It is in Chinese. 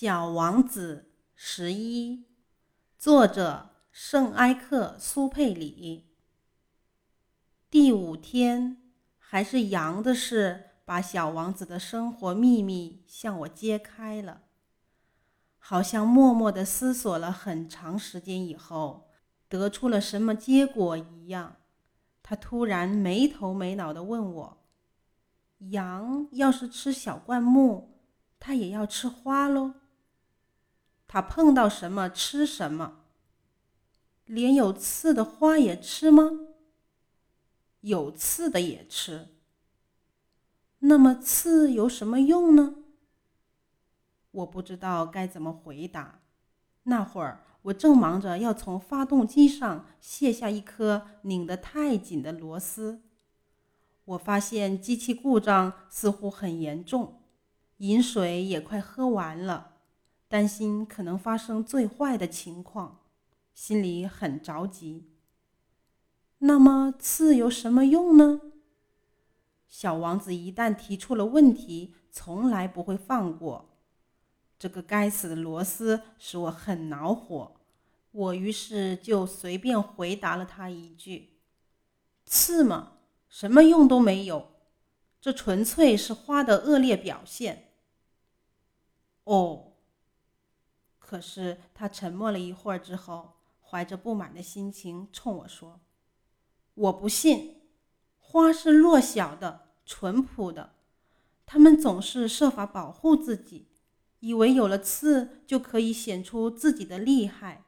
小王子十一，作者圣埃克苏佩里。第五天，还是羊的事把小王子的生活秘密向我揭开了。好像默默的思索了很长时间以后，得出了什么结果一样，他突然没头没脑的问我：“羊要是吃小灌木，它也要吃花喽？”他碰到什么吃什么，连有刺的花也吃吗？有刺的也吃。那么刺有什么用呢？我不知道该怎么回答。那会儿我正忙着要从发动机上卸下一颗拧得太紧的螺丝。我发现机器故障似乎很严重，饮水也快喝完了。担心可能发生最坏的情况，心里很着急。那么刺有什么用呢？小王子一旦提出了问题，从来不会放过。这个该死的螺丝使我很恼火，我于是就随便回答了他一句：“刺嘛，什么用都没有，这纯粹是花的恶劣表现。”哦。可是他沉默了一会儿之后，怀着不满的心情冲我说：“我不信，花是弱小的、淳朴的，他们总是设法保护自己，以为有了刺就可以显出自己的厉害。